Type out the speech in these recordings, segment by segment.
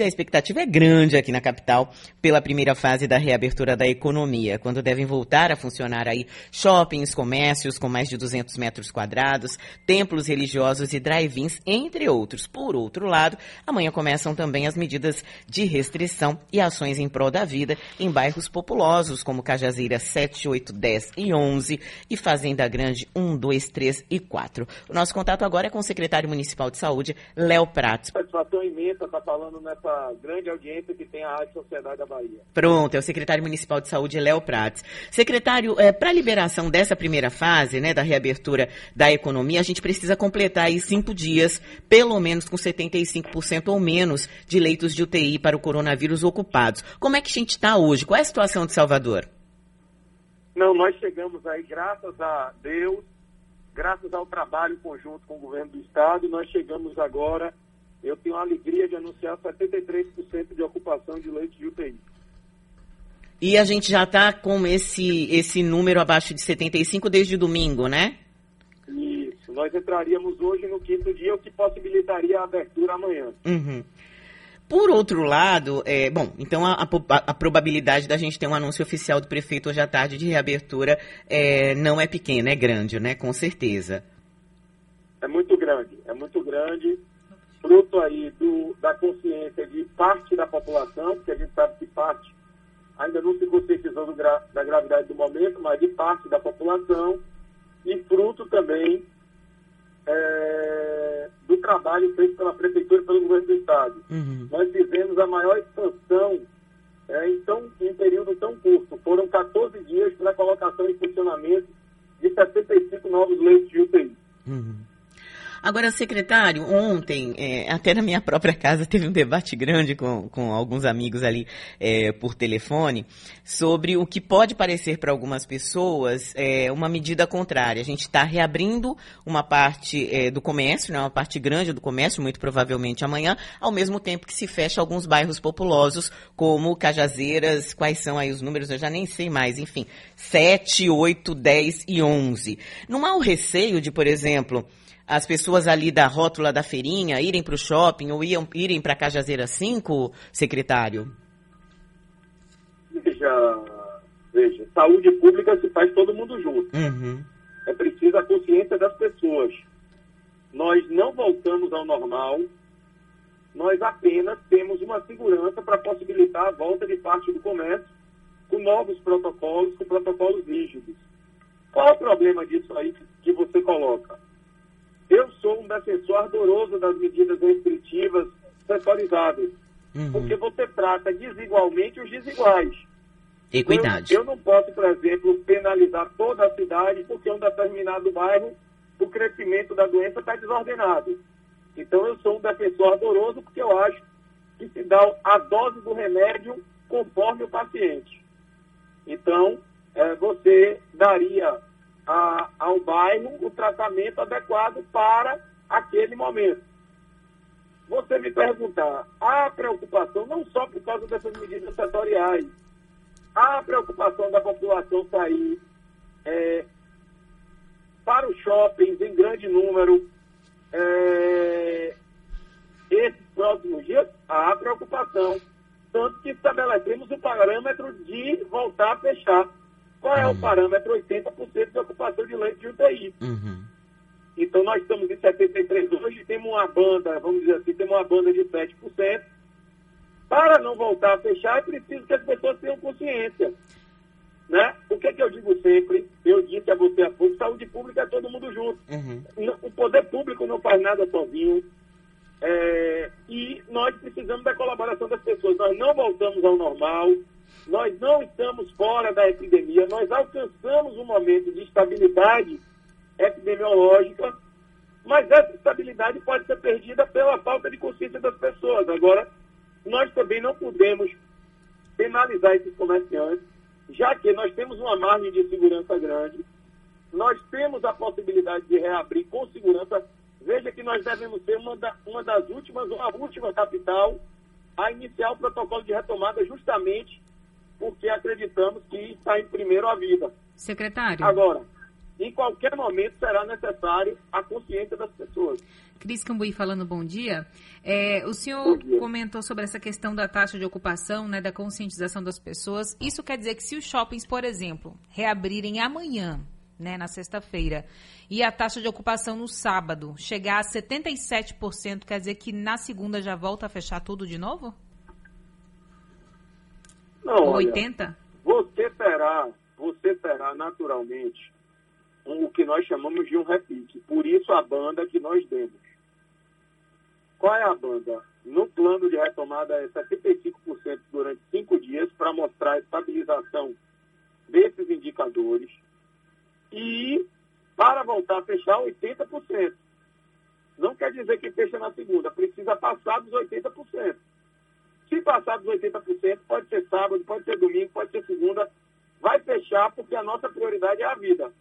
A expectativa é grande aqui na capital pela primeira fase da reabertura da economia, quando devem voltar a funcionar aí shoppings, comércios com mais de 200 metros quadrados, templos religiosos e drive-ins, entre outros. Por outro lado, amanhã começam também as medidas de restrição e ações em prol da vida em bairros populosos, como Cajazeira 7, 8, 10 e 11 e Fazenda Grande 1, 2, 3 e 4. O nosso contato agora é com o secretário municipal de saúde, Léo Pratos. Satisfação imensa estar falando nessa essa grande audiência que tem a Rádio Sociedade da Bahia. Pronto, é o secretário municipal de saúde, Léo Prates. Secretário, é, para a liberação dessa primeira fase, né, da reabertura da economia, a gente precisa completar aí cinco dias, pelo menos com 75% ou menos de leitos de UTI para o coronavírus ocupados. Como é que a gente está hoje? Qual é a situação de Salvador? Não, nós chegamos aí, graças a Deus, graças ao trabalho conjunto com o governo do estado, nós chegamos agora eu tenho a alegria de anunciar 73% de ocupação de leitos de UTI. E a gente já está com esse, esse número abaixo de 75 desde domingo, né? Isso. Nós entraríamos hoje no quinto dia, o que possibilitaria a abertura amanhã. Uhum. Por outro lado, é, bom, então a, a, a, probabilidade da gente ter um anúncio oficial do prefeito hoje à tarde de reabertura é, não é pequena, é grande, né? Com certeza. É muito grande, é muito grande fruto aí do, da consciência de parte da população, porque a gente sabe que parte ainda não se conscientizou gra, da gravidade do momento, mas de parte da população, e fruto também é, do trabalho feito pela Prefeitura e pelo Governo do Estado. Uhum. Nós fizemos a maior expansão é, em, tão, em um período tão curto. Foram 14 dias para a colocação em funcionamento de 75 novos leitos de UTI. Uhum. Agora, secretário, ontem, é, até na minha própria casa, teve um debate grande com, com alguns amigos ali é, por telefone sobre o que pode parecer para algumas pessoas é, uma medida contrária. A gente está reabrindo uma parte é, do comércio, né, uma parte grande do comércio, muito provavelmente amanhã, ao mesmo tempo que se fecha alguns bairros populosos, como Cajazeiras, quais são aí os números, eu já nem sei mais, enfim, 7, 8, 10 e 11. Não há o receio de, por exemplo, as pessoas ali da rótula da feirinha irem para o shopping ou iam, irem para a Cajazeira 5, secretário? Veja, veja, saúde pública se faz todo mundo junto. Uhum. É preciso a consciência das pessoas. Nós não voltamos ao normal, nós apenas temos uma segurança para possibilitar a volta de parte do comércio com novos protocolos, com protocolos rígidos. Qual é o problema disso aí que você coloca? Defensor ardoroso das medidas restritivas setorizadas, uhum. porque você trata desigualmente os desiguais. Equidade. Eu, eu não posso, por exemplo, penalizar toda a cidade porque um determinado bairro o crescimento da doença está desordenado. Então eu sou um defensor ardoroso porque eu acho que se dá a dose do remédio conforme o paciente. Então, é, você daria a, ao bairro o tratamento adequado para aquele momento. Você me perguntar, há preocupação não só por causa dessas medidas setoriais, há preocupação da população sair é, para os shoppings em grande número é, esses próximos dias, há preocupação. Tanto que estabelecemos o parâmetro de voltar a fechar. Qual é uhum. o parâmetro? 80% de ocupação de leite de UTI. Uhum. Então, nós estamos em 73 hoje, temos uma banda, vamos dizer assim, temos uma banda de 7%. Para não voltar a fechar, é preciso que as pessoas tenham consciência. Né? O que, é que eu digo sempre? Eu disse a você há pouco, saúde pública é todo mundo junto. Uhum. O poder público não faz nada sozinho. É, e nós precisamos da colaboração das pessoas. Nós não voltamos ao normal. Nós não estamos fora da epidemia, nós alcançamos um momento de estabilidade epidemiológica, mas essa estabilidade pode ser perdida pela falta de consciência das pessoas. Agora, nós também não podemos penalizar esses comerciantes, já que nós temos uma margem de segurança grande, nós temos a possibilidade de reabrir com segurança. Veja que nós devemos ser uma, da, uma das últimas, ou a última capital a iniciar o protocolo de retomada justamente porque acreditamos que está em primeiro a vida. Secretário. Agora, em qualquer momento será necessário a consciência das pessoas. Cris Cambuí falando bom dia. É, o senhor comentou sobre essa questão da taxa de ocupação, né, da conscientização das pessoas. Isso quer dizer que se os shoppings, por exemplo, reabrirem amanhã, né, na sexta-feira, e a taxa de ocupação no sábado chegar a 77%, quer dizer que na segunda já volta a fechar tudo de novo? Não, Ou 80? você terá, você terá naturalmente o que nós chamamos de um repique. Por isso a banda que nós demos. Qual é a banda? No plano de retomada é 75% durante cinco dias para mostrar a estabilização desses indicadores e para voltar a fechar 80%. Não quer dizer que fecha na segunda, precisa passar dos 80%. Se passar dos 80%, pode ser sábado, pode ser domingo, pode ser segunda, vai fechar porque a nossa prioridade é a vida.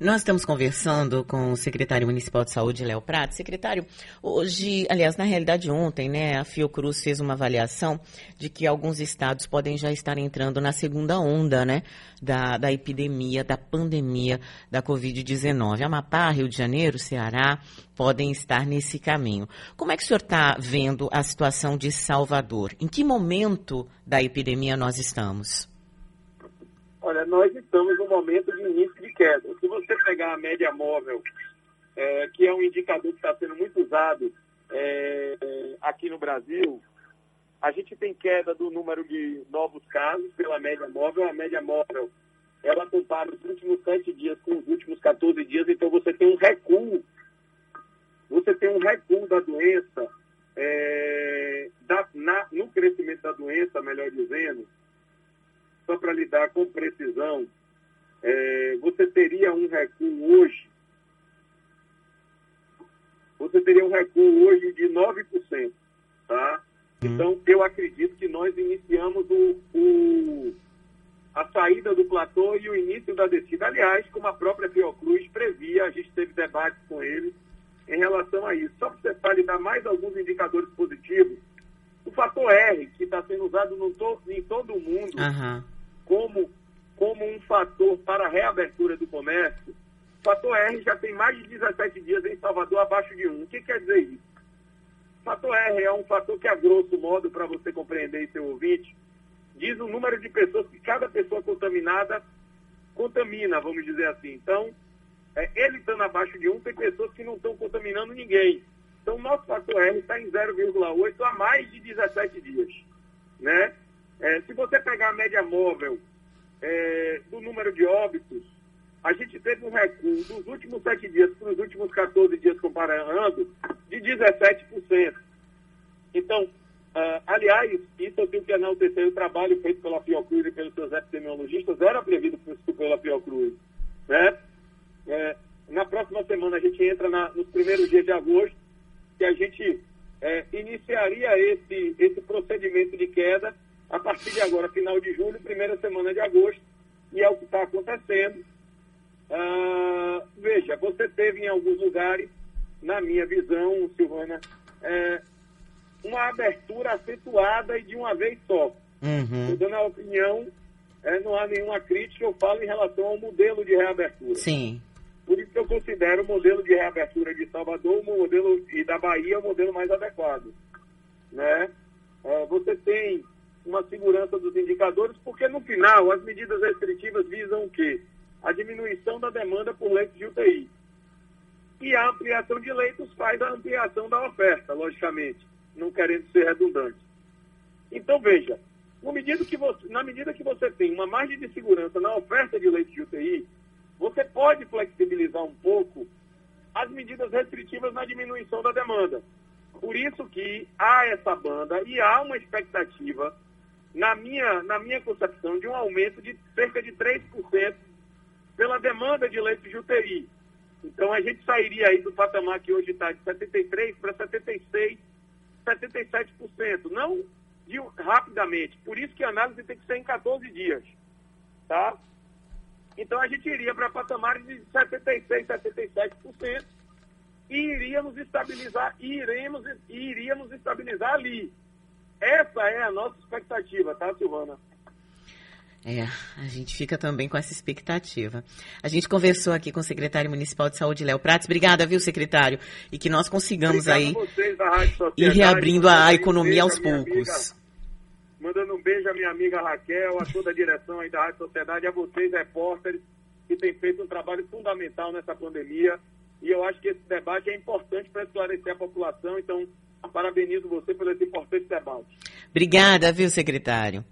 Nós estamos conversando com o secretário municipal de saúde, Léo Prato. Secretário, hoje, aliás, na realidade ontem, né, a Fiocruz fez uma avaliação de que alguns estados podem já estar entrando na segunda onda, né, da, da epidemia, da pandemia da Covid-19. Amapá, Rio de Janeiro, Ceará podem estar nesse caminho. Como é que o senhor está vendo a situação de Salvador? Em que momento da epidemia nós estamos? Olha, nós estamos no momento de início queda. Se você pegar a média móvel, é, que é um indicador que está sendo muito usado é, aqui no Brasil, a gente tem queda do número de novos casos pela média móvel. A média móvel, ela compara os últimos sete dias com os últimos 14 dias, então você tem um recuo. Você tem um recuo da doença, é, da, na, no crescimento da doença, melhor dizendo, só para lidar com precisão, é, você teria um recuo hoje, você teria um recuo hoje de 9%, tá? Hum. Então, eu acredito que nós iniciamos o, o, a saída do platô e o início da descida. Aliás, como a própria Fiocruz previa, a gente teve debates com eles em relação a isso. Só para lhe dar mais alguns indicadores positivos, o fator R, que está sendo usado to, em todo o mundo, uhum como, como um fator para a reabertura do comércio, o fator R já tem mais de 17 dias em Salvador abaixo de 1. O que quer dizer isso? O fator R é um fator que, a grosso modo, para você compreender seu ouvinte, diz o número de pessoas que cada pessoa contaminada contamina, vamos dizer assim. Então, é, ele estando abaixo de 1, tem pessoas que não estão contaminando ninguém. Então, nosso fator R está em 0,8 há mais de 17 dias. Né? É, se você pegar a média móvel é, do número de óbitos, a gente teve um recuo dos últimos sete dias para os últimos 14 dias comparando de 17%. Então, uh, aliás, isso eu tenho que enaltecer o trabalho feito pela Fiocruz e pelos seus epidemiologistas, era previsto pela Fiocruz. Né? É, na próxima semana a gente entra na, nos primeiros dias de agosto, que a gente é, iniciaria esse, esse procedimento de queda a partir de agora, final de julho, primeira semana de agosto, e é o que está acontecendo. Ah, veja, você teve em alguns lugares, na minha visão, Silvana, é, uma abertura acentuada e de uma vez só. Uhum. Dando a opinião, é, não há nenhuma crítica, eu falo em relação ao modelo de reabertura. Sim. Por isso que eu considero o modelo de reabertura de Salvador o modelo, e da Bahia o modelo mais adequado. Né? É, você tem uma segurança dos indicadores, porque no final as medidas restritivas visam o quê? A diminuição da demanda por leitos de UTI. E a ampliação de leitos faz a ampliação da oferta, logicamente, não querendo ser redundante. Então, veja, medida você, na medida que você tem uma margem de segurança na oferta de leitos de UTI, você pode flexibilizar um pouco as medidas restritivas na diminuição da demanda. Por isso que há essa banda e há uma expectativa na minha, na minha concepção, de um aumento de cerca de 3% pela demanda de leitos de UTI. Então, a gente sairia aí do patamar que hoje está de 73% para 76%, 77%. Não de, rapidamente. Por isso que a análise tem que ser em 14 dias. Tá? Então, a gente iria para patamares de 76%, 77% e iríamos estabilizar, e iremos, iríamos estabilizar ali. Essa é a nossa expectativa, tá, Silvana? É, a gente fica também com essa expectativa. A gente conversou aqui com o secretário municipal de saúde, Léo Prates. Obrigada, viu, secretário? E que nós consigamos Obrigado aí ir reabrindo a, a economia aos poucos. amiga- mandando um beijo à minha amiga Raquel, a toda a direção aí da Rádio Sociedade, a vocês, repórteres, que têm feito um trabalho fundamental nessa pandemia. E eu acho que esse debate é importante para esclarecer a população. Então, parabenizo você por esse importante debate. Obrigada, viu, secretário?